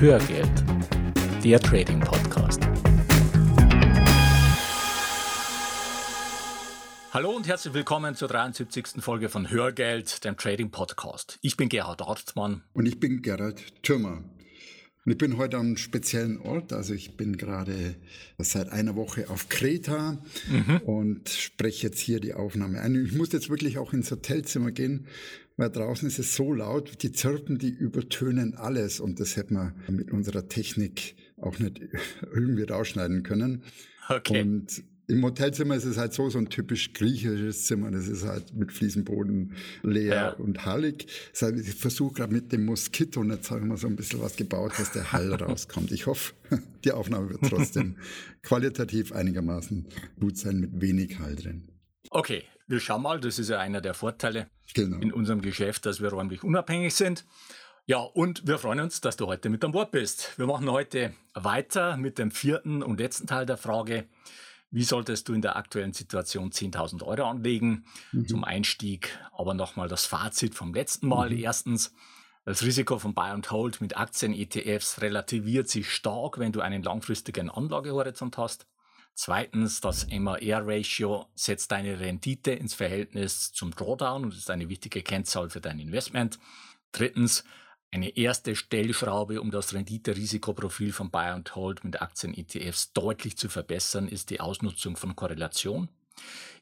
Hörgeld, der Trading Podcast. Hallo und herzlich willkommen zur 73. Folge von Hörgeld, dem Trading Podcast. Ich bin Gerhard Hartmann. Und ich bin Gerhard Thürmer. Und ich bin heute am speziellen Ort. Also ich bin gerade seit einer Woche auf Kreta mhm. und spreche jetzt hier die Aufnahme ein. Ich muss jetzt wirklich auch ins Hotelzimmer gehen, weil draußen ist es so laut, die Zirpen, die übertönen alles und das hätten wir mit unserer Technik auch nicht irgendwie rausschneiden können. Okay. Und im Hotelzimmer ist es halt so, so ein typisch griechisches Zimmer. Das ist halt mit Fliesenboden leer ja. und hallig. Das heißt, ich versuche gerade mit dem Moskito und jetzt haben wir so ein bisschen was gebaut, dass der Hall rauskommt. Ich hoffe, die Aufnahme wird trotzdem qualitativ einigermaßen gut sein, mit wenig Hall drin. Okay, wir schauen mal. Das ist ja einer der Vorteile genau. in unserem Geschäft, dass wir räumlich unabhängig sind. Ja, und wir freuen uns, dass du heute mit an Bord bist. Wir machen heute weiter mit dem vierten und letzten Teil der Frage, wie solltest du in der aktuellen Situation 10.000 Euro anlegen mhm. zum Einstieg? Aber nochmal das Fazit vom letzten Mal. Mhm. Erstens, das Risiko von Buy and Hold mit Aktien-ETFs relativiert sich stark, wenn du einen langfristigen Anlagehorizont hast. Zweitens, das MAR-Ratio setzt deine Rendite ins Verhältnis zum Drawdown und ist eine wichtige Kennzahl für dein Investment. Drittens, eine erste Stellschraube, um das Rendite-Risikoprofil von Buy and Hold mit Aktien-ETFs deutlich zu verbessern, ist die Ausnutzung von Korrelation,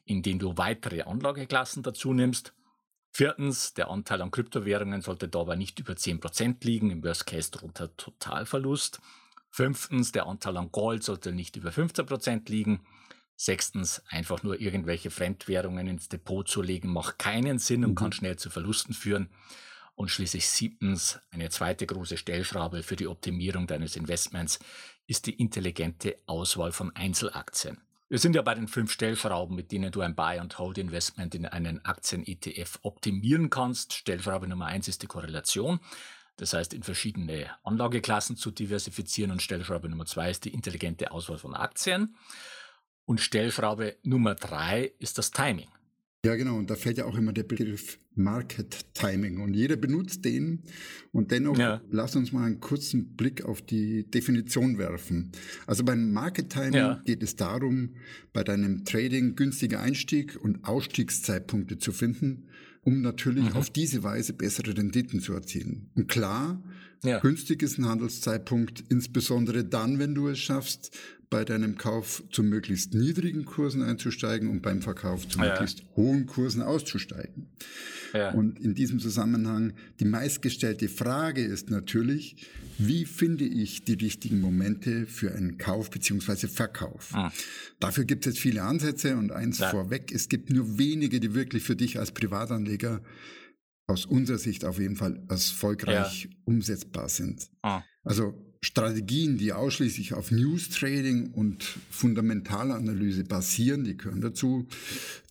indem du weitere Anlageklassen dazu nimmst. Viertens, der Anteil an Kryptowährungen sollte dabei nicht über 10% liegen, im Worst Case droht der Totalverlust. Fünftens, der Anteil an Gold sollte nicht über 15% liegen. Sechstens, einfach nur irgendwelche Fremdwährungen ins Depot zu legen, macht keinen Sinn und mhm. kann schnell zu Verlusten führen. Und schließlich siebtens, eine zweite große Stellschraube für die Optimierung deines Investments ist die intelligente Auswahl von Einzelaktien. Wir sind ja bei den fünf Stellschrauben, mit denen du ein Buy-and-Hold-Investment in einen Aktien-ETF optimieren kannst. Stellschraube Nummer eins ist die Korrelation. Das heißt, in verschiedene Anlageklassen zu diversifizieren. Und Stellschraube Nummer zwei ist die intelligente Auswahl von Aktien. Und Stellschraube Nummer drei ist das Timing. Ja, genau. Und da fällt ja auch immer der Begriff Market Timing. Und jeder benutzt den. Und dennoch, ja. lass uns mal einen kurzen Blick auf die Definition werfen. Also beim Market Timing ja. geht es darum, bei deinem Trading günstige Einstieg- und Ausstiegszeitpunkte zu finden, um natürlich mhm. auf diese Weise bessere Renditen zu erzielen. Und klar, ja. günstig ist ein Handelszeitpunkt, insbesondere dann, wenn du es schaffst, bei deinem Kauf zu möglichst niedrigen Kursen einzusteigen und beim Verkauf zu ja. möglichst hohen Kursen auszusteigen. Ja. Und in diesem Zusammenhang, die meistgestellte Frage ist natürlich, wie finde ich die richtigen Momente für einen Kauf beziehungsweise Verkauf? Ah. Dafür gibt es jetzt viele Ansätze und eins ja. vorweg, es gibt nur wenige, die wirklich für dich als Privatanleger aus unserer Sicht auf jeden Fall erfolgreich umsetzbar sind. Ah. Also Strategien, die ausschließlich auf News Trading und Fundamentalanalyse basieren, die gehören dazu.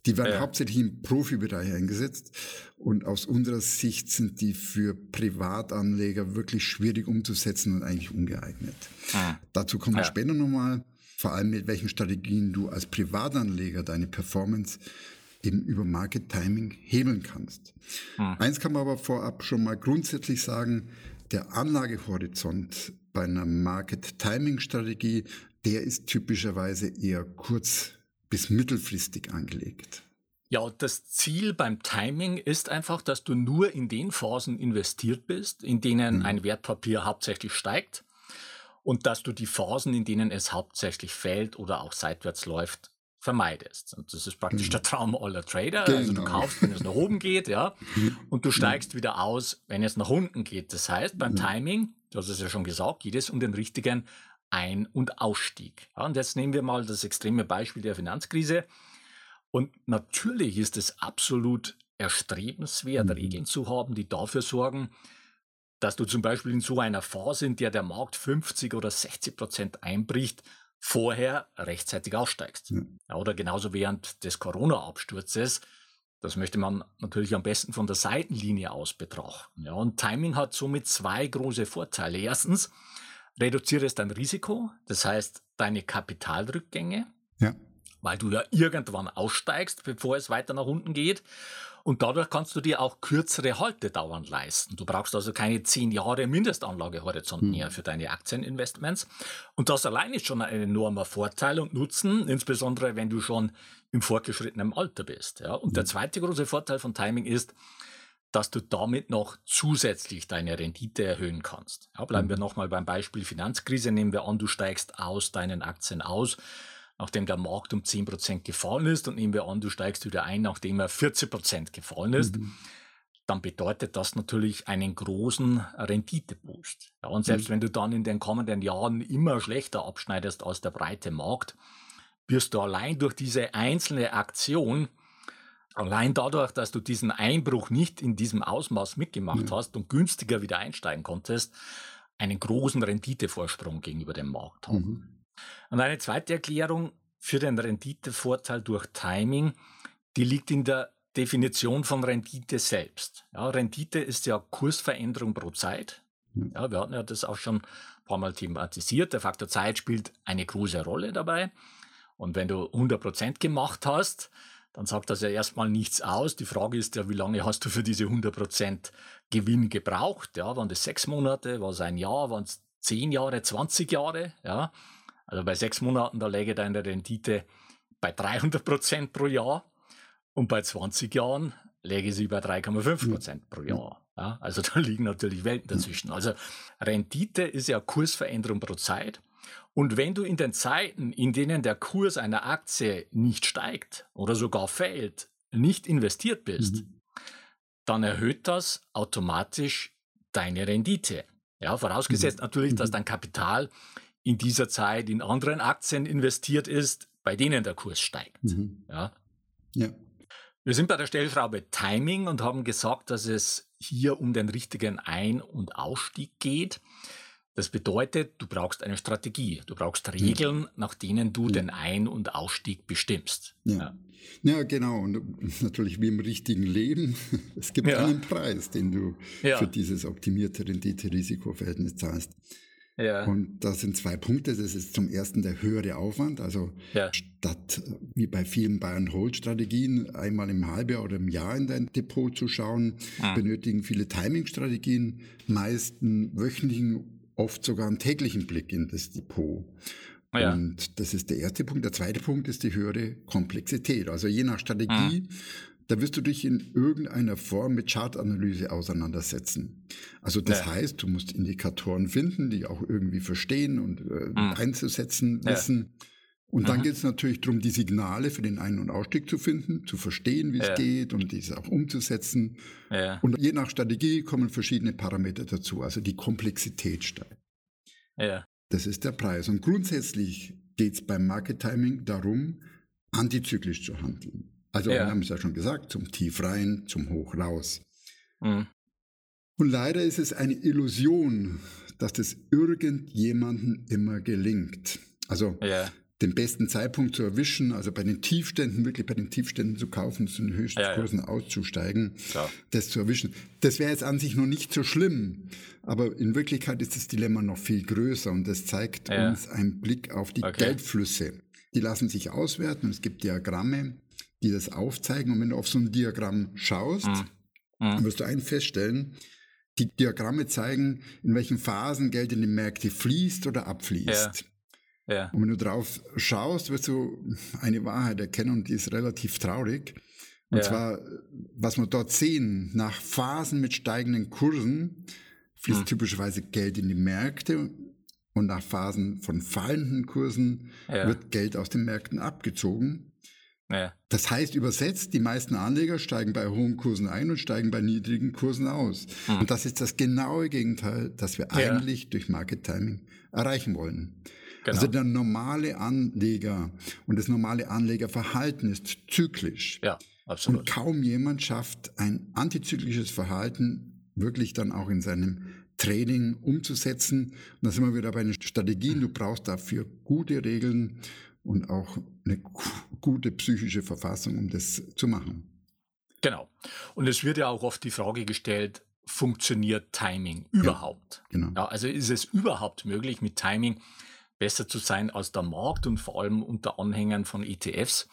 Die werden ja. hauptsächlich im Profibereich eingesetzt. Und aus unserer Sicht sind die für Privatanleger wirklich schwierig umzusetzen und eigentlich ungeeignet. Ah. Dazu kommen wir ja. später nochmal. Vor allem mit welchen Strategien du als Privatanleger deine Performance eben über Market Timing hebeln kannst. Ah. Eins kann man aber vorab schon mal grundsätzlich sagen, der Anlagehorizont bei einer Market Timing Strategie, der ist typischerweise eher kurz bis mittelfristig angelegt. Ja, das Ziel beim Timing ist einfach, dass du nur in den Phasen investiert bist, in denen mhm. ein Wertpapier hauptsächlich steigt und dass du die Phasen, in denen es hauptsächlich fällt oder auch seitwärts läuft, vermeidest. Und das ist praktisch mhm. der Traum aller Trader. Genau. Also du genau. kaufst, wenn es nach oben geht, ja, und du steigst mhm. wieder aus, wenn es nach unten geht. Das heißt, beim mhm. Timing, du hast es ja schon gesagt, geht es um den richtigen Ein- und Ausstieg. Ja, und jetzt nehmen wir mal das extreme Beispiel der Finanzkrise. Und natürlich ist es absolut erstrebenswert, mhm. Regeln zu haben, die dafür sorgen, dass du zum Beispiel in so einer Phase, in der der Markt 50 oder 60 Prozent einbricht, vorher rechtzeitig aussteigst. Ja. Ja, oder genauso während des Corona-Absturzes. Das möchte man natürlich am besten von der Seitenlinie aus betrachten. Ja, und Timing hat somit zwei große Vorteile. Erstens, reduziert es dein Risiko, das heißt deine Kapitalrückgänge. Ja. weil du ja irgendwann aussteigst, bevor es weiter nach unten geht. Und dadurch kannst du dir auch kürzere Haltedauern leisten. Du brauchst also keine zehn Jahre Mindestanlagehorizont mhm. mehr für deine Aktieninvestments. Und das allein ist schon ein enormer Vorteil und Nutzen, insbesondere wenn du schon im fortgeschrittenen Alter bist. Ja. Und mhm. der zweite große Vorteil von Timing ist, dass du damit noch zusätzlich deine Rendite erhöhen kannst. Ja, bleiben mhm. wir nochmal beim Beispiel Finanzkrise. Nehmen wir an, du steigst aus deinen Aktien aus nachdem der Markt um 10% gefallen ist und nehmen wir an, du steigst wieder ein, nachdem er 40% gefallen ist, mhm. dann bedeutet das natürlich einen großen Renditeboost. Ja, und selbst mhm. wenn du dann in den kommenden Jahren immer schlechter abschneidest als der breite Markt, wirst du allein durch diese einzelne Aktion, allein dadurch, dass du diesen Einbruch nicht in diesem Ausmaß mitgemacht ja. hast und günstiger wieder einsteigen konntest, einen großen Renditevorsprung gegenüber dem Markt haben. Mhm. Und eine zweite Erklärung für den Renditevorteil durch Timing, die liegt in der Definition von Rendite selbst. Ja, Rendite ist ja Kursveränderung pro Zeit. Ja, wir hatten ja das auch schon ein paar Mal thematisiert. Der Faktor Zeit spielt eine große Rolle dabei. Und wenn du 100% gemacht hast, dann sagt das ja erstmal nichts aus. Die Frage ist ja, wie lange hast du für diese 100% Gewinn gebraucht? Ja, waren das sechs Monate, war es ein Jahr, waren es zehn Jahre, 20 Jahre? Ja, also bei sechs Monaten, da läge deine Rendite bei 300 Prozent pro Jahr und bei 20 Jahren läge sie bei 3,5 Prozent pro Jahr. Ja, also da liegen natürlich Welten dazwischen. Also Rendite ist ja Kursveränderung pro Zeit. Und wenn du in den Zeiten, in denen der Kurs einer Aktie nicht steigt oder sogar fällt, nicht investiert bist, mhm. dann erhöht das automatisch deine Rendite. Ja, vorausgesetzt mhm. natürlich, dass mhm. dein Kapital in dieser Zeit in anderen Aktien investiert ist, bei denen der Kurs steigt. Mhm. Ja. ja. Wir sind bei der Stellschraube Timing und haben gesagt, dass es hier um den richtigen Ein- und Ausstieg geht. Das bedeutet, du brauchst eine Strategie, du brauchst Regeln, ja. nach denen du ja. den Ein- und Ausstieg bestimmst. Ja. ja. genau. Und natürlich wie im richtigen Leben, es gibt einen Preis, den du für dieses optimierte Rendite-Risiko-Verhältnis zahlst. Ja. Und das sind zwei Punkte. Das ist zum ersten der höhere Aufwand. Also ja. statt wie bei vielen Buy-and-Hold-Strategien einmal im Halbjahr oder im Jahr in dein Depot zu schauen, mhm. benötigen viele Timing-Strategien meist einen wöchentlichen, oft sogar einen täglichen Blick in das Depot. Ja. Und das ist der erste Punkt. Der zweite Punkt ist die höhere Komplexität. Also je nach Strategie mhm da wirst du dich in irgendeiner Form mit Chartanalyse auseinandersetzen. Also das ja. heißt, du musst Indikatoren finden, die auch irgendwie verstehen und äh, mhm. einzusetzen wissen. Ja. Und dann mhm. geht es natürlich darum, die Signale für den Ein- und Ausstieg zu finden, zu verstehen, wie ja. es geht und diese auch umzusetzen. Ja. Und je nach Strategie kommen verschiedene Parameter dazu, also die Komplexität steigt. Ja. Das ist der Preis. Und grundsätzlich geht es beim Market Timing darum, antizyklisch zu handeln. Also ja. wir haben es ja schon gesagt, zum Tief rein, zum Hoch raus. Mhm. Und leider ist es eine Illusion, dass das irgendjemanden immer gelingt. Also ja. Den besten Zeitpunkt zu erwischen, also bei den Tiefständen, wirklich bei den Tiefständen zu kaufen, zu den höchsten ja, Kursen auszusteigen, Klar. das zu erwischen. Das wäre jetzt an sich noch nicht so schlimm, aber in Wirklichkeit ist das Dilemma noch viel größer und das zeigt uns einen Blick auf die okay. Geldflüsse. Die lassen sich auswerten. Es gibt Diagramme, die das aufzeigen. Und wenn du auf so ein Diagramm schaust, mhm. dann wirst du einen feststellen, die Diagramme zeigen, in welchen Phasen Geld in die Märkte fließt oder abfließt. Ja. Und wenn du drauf schaust, wirst du eine Wahrheit erkennen und die ist relativ traurig. Und ja. zwar, was wir dort sehen, nach Phasen mit steigenden Kursen fließt hm. typischerweise Geld in die Märkte und nach Phasen von fallenden Kursen ja. wird Geld aus den Märkten abgezogen. Ja. Das heißt übersetzt, die meisten Anleger steigen bei hohen Kursen ein und steigen bei niedrigen Kursen aus. Hm. Und das ist das genaue Gegenteil, das wir eigentlich durch Market Timing erreichen wollen. Genau. Also der normale Anleger und das normale Anlegerverhalten ist zyklisch. Ja, absolut. Und kaum jemand schafft ein antizyklisches Verhalten wirklich dann auch in seinem Training umzusetzen. Und da sind wir wieder bei den Strategien. Du brauchst dafür gute Regeln und auch eine gute psychische Verfassung, um das zu machen. Genau. Und es wird ja auch oft die Frage gestellt, funktioniert Timing überhaupt? Ja, genau. Ja, also ist es überhaupt möglich, mit Timing besser zu sein als der Markt und vor allem unter Anhängern von ETFs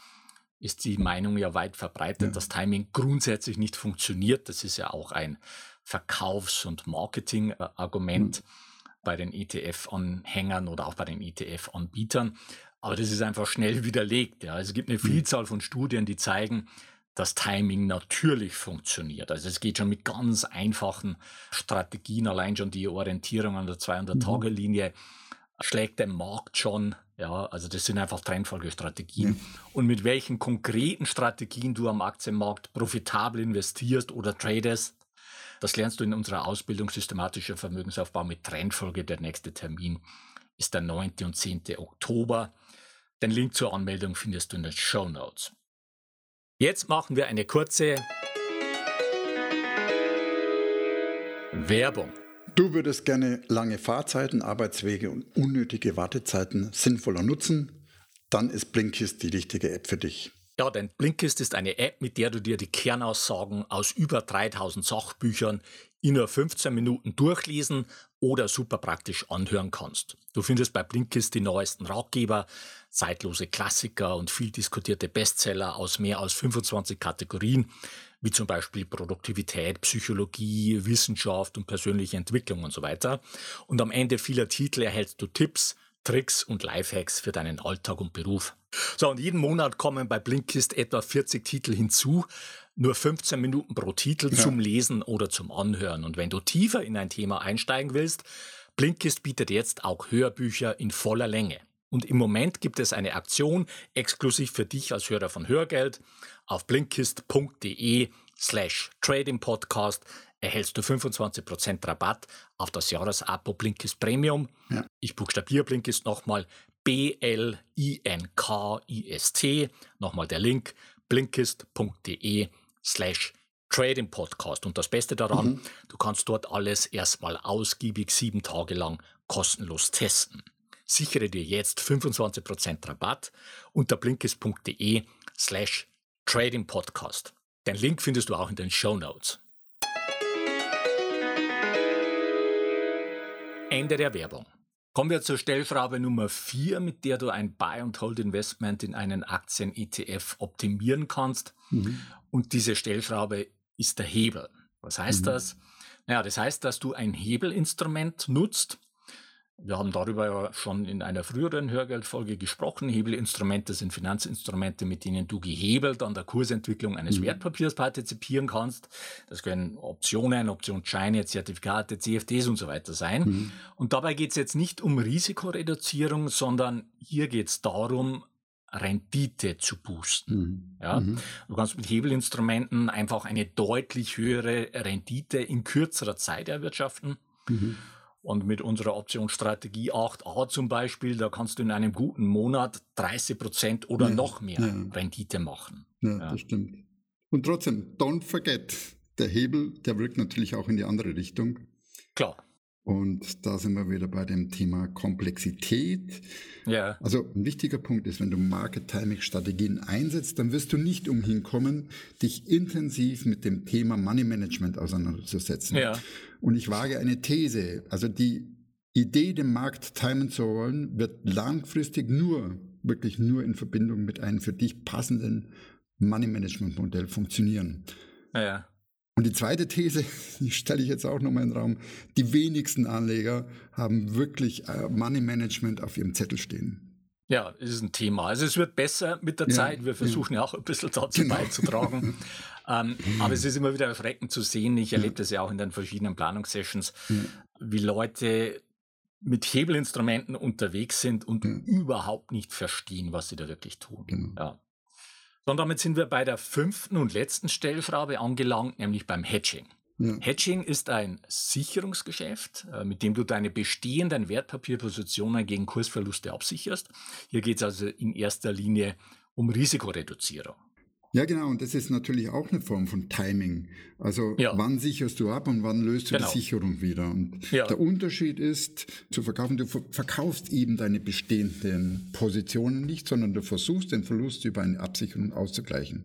ist die Meinung ja weit verbreitet, ja. dass Timing grundsätzlich nicht funktioniert. Das ist ja auch ein Verkaufs- und Marketing-Argument mhm. bei den ETF-Anhängern oder auch bei den ETF-Anbietern. Aber das ist einfach schnell widerlegt. Ja. Es gibt eine mhm. Vielzahl von Studien, die zeigen, dass Timing natürlich funktioniert. Also es geht schon mit ganz einfachen Strategien, allein schon die Orientierung an der 200-Tage-Linie schlägt der Markt schon. Ja, also das sind einfach Trendfolgestrategien. Ja. Und mit welchen konkreten Strategien du am Aktienmarkt profitabel investierst oder tradest, das lernst du in unserer Ausbildung systematischer Vermögensaufbau mit Trendfolge. Der nächste Termin ist der 9. und 10. Oktober. Den Link zur Anmeldung findest du in den Show Notes. Jetzt machen wir eine kurze Werbung. Du würdest gerne lange Fahrzeiten, Arbeitswege und unnötige Wartezeiten sinnvoller nutzen? Dann ist Blinkist die richtige App für dich. Ja, denn Blinkist ist eine App, mit der du dir die Kernaussagen aus über 3000 Sachbüchern in nur 15 Minuten durchlesen oder super praktisch anhören kannst. Du findest bei Blinkist die neuesten Ratgeber, zeitlose Klassiker und viel diskutierte Bestseller aus mehr als 25 Kategorien, wie zum Beispiel Produktivität, Psychologie, Wissenschaft und persönliche Entwicklung und so weiter. Und am Ende vieler Titel erhältst du Tipps, Tricks und Lifehacks für deinen Alltag und Beruf. So, und jeden Monat kommen bei Blinkist etwa 40 Titel hinzu, nur 15 Minuten pro Titel ja. zum Lesen oder zum Anhören. Und wenn du tiefer in ein Thema einsteigen willst, Blinkist bietet jetzt auch Hörbücher in voller Länge. Und im Moment gibt es eine Aktion exklusiv für dich als Hörer von Hörgeld. Auf blinkist.de slash Trading Podcast erhältst du 25% Rabatt auf das Jahresabo Blinkist Premium. Ja. Ich buchstabiere Blinkist nochmal B-L-I-N-K-I-S-T. Nochmal der Link blinkist.de slash Trading Podcast. Und das Beste daran, mhm. du kannst dort alles erstmal ausgiebig sieben Tage lang kostenlos testen. Sichere dir jetzt 25% Rabatt unter blinkist.de slash Trading Podcast. Den Link findest du auch in den Show Notes. Ende der Werbung. Kommen wir zur Stellschraube Nummer 4, mit der du ein Buy-and-Hold-Investment in einen Aktien-ETF optimieren kannst. Mhm. Und diese Stellschraube ist der Hebel. Was heißt mhm. das? Naja, das heißt, dass du ein Hebelinstrument nutzt, wir haben darüber ja schon in einer früheren Hörgeldfolge gesprochen. Hebelinstrumente sind Finanzinstrumente, mit denen du gehebelt an der Kursentwicklung eines mhm. Wertpapiers partizipieren kannst. Das können Optionen, Optionsscheine, Zertifikate, CFDs und so weiter sein. Mhm. Und dabei geht es jetzt nicht um Risikoreduzierung, sondern hier geht es darum, Rendite zu boosten. Mhm. Ja? Mhm. Du kannst mit Hebelinstrumenten einfach eine deutlich höhere Rendite in kürzerer Zeit erwirtschaften. Mhm. Und mit unserer Optionsstrategie 8a zum Beispiel, da kannst du in einem guten Monat 30 Prozent oder ja, noch mehr ja. Rendite machen. Ja, ja, das stimmt. Und trotzdem, don't forget, der Hebel, der wirkt natürlich auch in die andere Richtung. Klar. Und da sind wir wieder bei dem Thema Komplexität. Ja. Also ein wichtiger Punkt ist, wenn du Market Timing Strategien einsetzt, dann wirst du nicht umhin kommen, dich intensiv mit dem Thema Money Management auseinanderzusetzen. Ja. Und ich wage eine These. Also die Idee, den Markt timen zu wollen, wird langfristig nur, wirklich nur in Verbindung mit einem für dich passenden Money Management Modell funktionieren. Ja. Und die zweite These, die stelle ich jetzt auch nochmal in den Raum, die wenigsten Anleger haben wirklich äh, Money Management auf ihrem Zettel stehen. Ja, es ist ein Thema. Also es wird besser mit der ja, Zeit. Wir versuchen ja. ja, auch ein bisschen dazu genau. beizutragen. ähm, aber es ist immer wieder erschreckend zu sehen. Ich erlebe ja. das ja auch in den verschiedenen Planungssessions, wie Leute mit Hebelinstrumenten unterwegs sind und überhaupt nicht verstehen, was sie da wirklich tun. Genau. Ja. Und damit sind wir bei der fünften und letzten Stellschraube angelangt, nämlich beim Hedging. Ja. Hedging ist ein Sicherungsgeschäft, äh, mit dem du deine bestehenden Wertpapierpositionen gegen Kursverluste absicherst. Hier geht es also in erster Linie um Risikoreduzierung. Ja, genau. Und das ist natürlich auch eine Form von Timing. Also ja. wann sicherst du ab und wann löst du genau. die Sicherung wieder? Und ja. der Unterschied ist zu verkaufen, du verkaufst eben deine bestehenden Positionen nicht, sondern du versuchst den Verlust über eine Absicherung auszugleichen.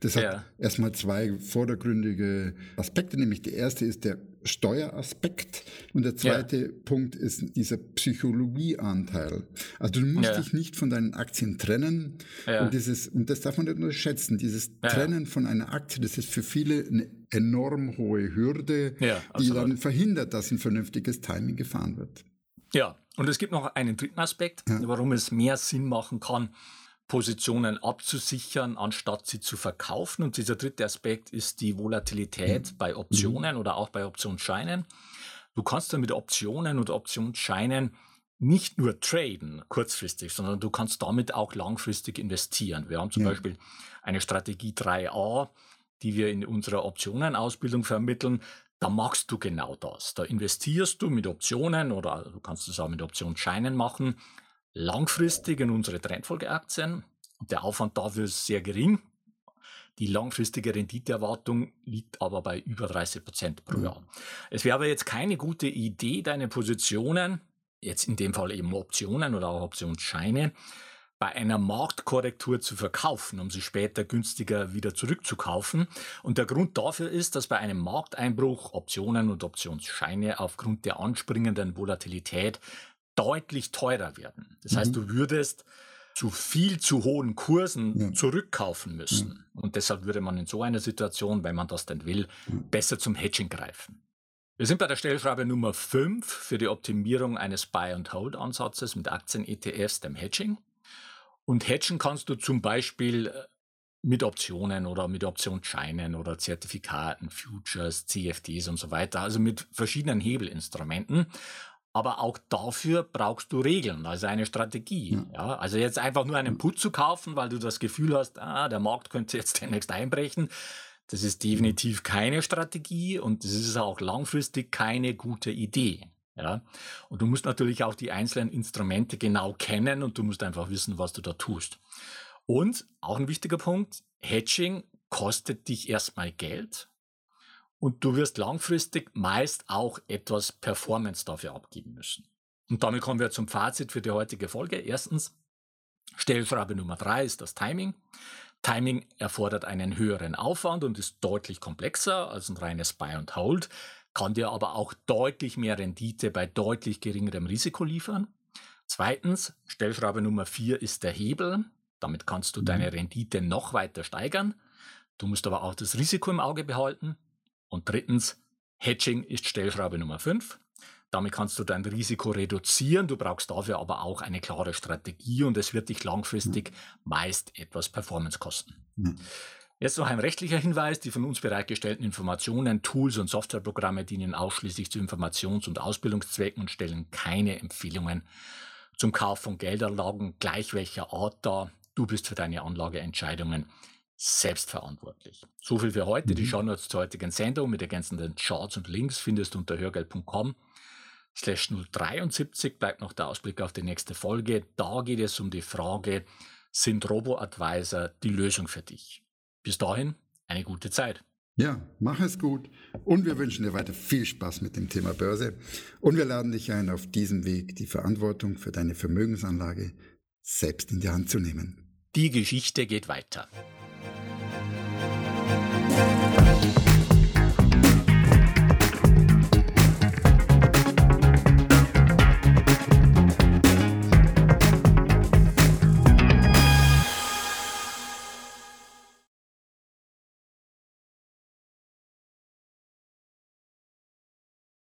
Das hat ja. erstmal zwei vordergründige Aspekte, nämlich der erste ist der Steueraspekt und der zweite ja. Punkt ist dieser Psychologieanteil. Also du musst ja. dich nicht von deinen Aktien trennen ja. und dieses und das darf man nicht unterschätzen. Dieses Trennen von einer Aktie, das ist für viele eine enorm hohe Hürde, die dann verhindert, dass ein vernünftiges Timing gefahren wird. Ja, und es gibt noch einen dritten Aspekt, warum es mehr Sinn machen kann, Positionen abzusichern, anstatt sie zu verkaufen. Und dieser dritte Aspekt ist die Volatilität mhm. bei Optionen oder auch bei Optionsscheinen. Du kannst dann mit Optionen und Optionsscheinen nicht nur traden kurzfristig, sondern du kannst damit auch langfristig investieren. Wir haben zum ja. Beispiel eine Strategie 3a, die wir in unserer Optionenausbildung vermitteln. Da machst du genau das. Da investierst du mit Optionen oder du kannst es auch mit Optionsscheinen machen langfristig in unsere Trendfolgeaktien. Der Aufwand dafür ist sehr gering. Die langfristige Renditeerwartung liegt aber bei über 30 Prozent pro Jahr. Es wäre aber jetzt keine gute Idee, deine Positionen, jetzt in dem Fall eben Optionen oder auch Optionsscheine, bei einer Marktkorrektur zu verkaufen, um sie später günstiger wieder zurückzukaufen. Und der Grund dafür ist, dass bei einem Markteinbruch Optionen und Optionsscheine aufgrund der anspringenden Volatilität deutlich teurer werden. Das mhm. heißt, du würdest zu viel zu hohen Kursen ja. zurückkaufen müssen. Ja. Und deshalb würde man in so einer Situation, wenn man das denn will, ja. besser zum Hedging greifen. Wir sind bei der Stellschraube Nummer 5 für die Optimierung eines Buy-and-Hold-Ansatzes mit Aktien-ETFs, dem Hedging. Und hedgen kannst du zum Beispiel äh, mit Optionen oder mit Optionsscheinen oder Zertifikaten, Futures, CFDs und so weiter, also mit verschiedenen Hebelinstrumenten. Aber auch dafür brauchst du Regeln, also eine Strategie. Ja. ja. also jetzt einfach nur einen Put zu kaufen, weil du das Gefühl hast, ah, der Markt könnte jetzt demnächst einbrechen, das ist definitiv keine Strategie und das ist auch langfristig keine gute Idee. Ja, und du musst natürlich auch die einzelnen Instrumente genau kennen und du musst einfach wissen, was du da tust. Und auch ein wichtiger Punkt, Hedging kostet dich erstmal Geld und du wirst langfristig meist auch etwas Performance dafür abgeben müssen. Und damit kommen wir zum Fazit für die heutige Folge. Erstens, Stellschraube Nummer drei ist das Timing. Timing erfordert einen höheren Aufwand und ist deutlich komplexer als ein reines Buy and Hold, kann dir aber auch deutlich mehr Rendite bei deutlich geringerem Risiko liefern. Zweitens, Stellschraube Nummer vier ist der Hebel. Damit kannst du mhm. deine Rendite noch weiter steigern. Du musst aber auch das Risiko im Auge behalten. Und drittens, Hedging ist Stellschraube Nummer 5. Damit kannst du dein Risiko reduzieren. Du brauchst dafür aber auch eine klare Strategie und es wird dich langfristig mhm. meist etwas Performance kosten. Mhm. Jetzt noch ein rechtlicher Hinweis. Die von uns bereitgestellten Informationen, Tools und Softwareprogramme dienen ausschließlich zu Informations- und Ausbildungszwecken und stellen keine Empfehlungen zum Kauf von Geldanlagen gleich welcher Art dar. Du bist für deine Anlageentscheidungen selbstverantwortlich. So viel für heute. Mhm. Die Shownotes zur heutigen Sendung mit ergänzenden Charts und Links findest du unter hörgeld.com slash 073 bleibt noch der Ausblick auf die nächste Folge. Da geht es um die Frage, sind Robo-Advisor die Lösung für dich? Bis dahin, eine gute Zeit. Ja, mach es gut und wir wünschen dir weiter viel Spaß mit dem Thema Börse und wir laden dich ein, auf diesem Weg die Verantwortung für deine Vermögensanlage selbst in die Hand zu nehmen. Die Geschichte geht weiter.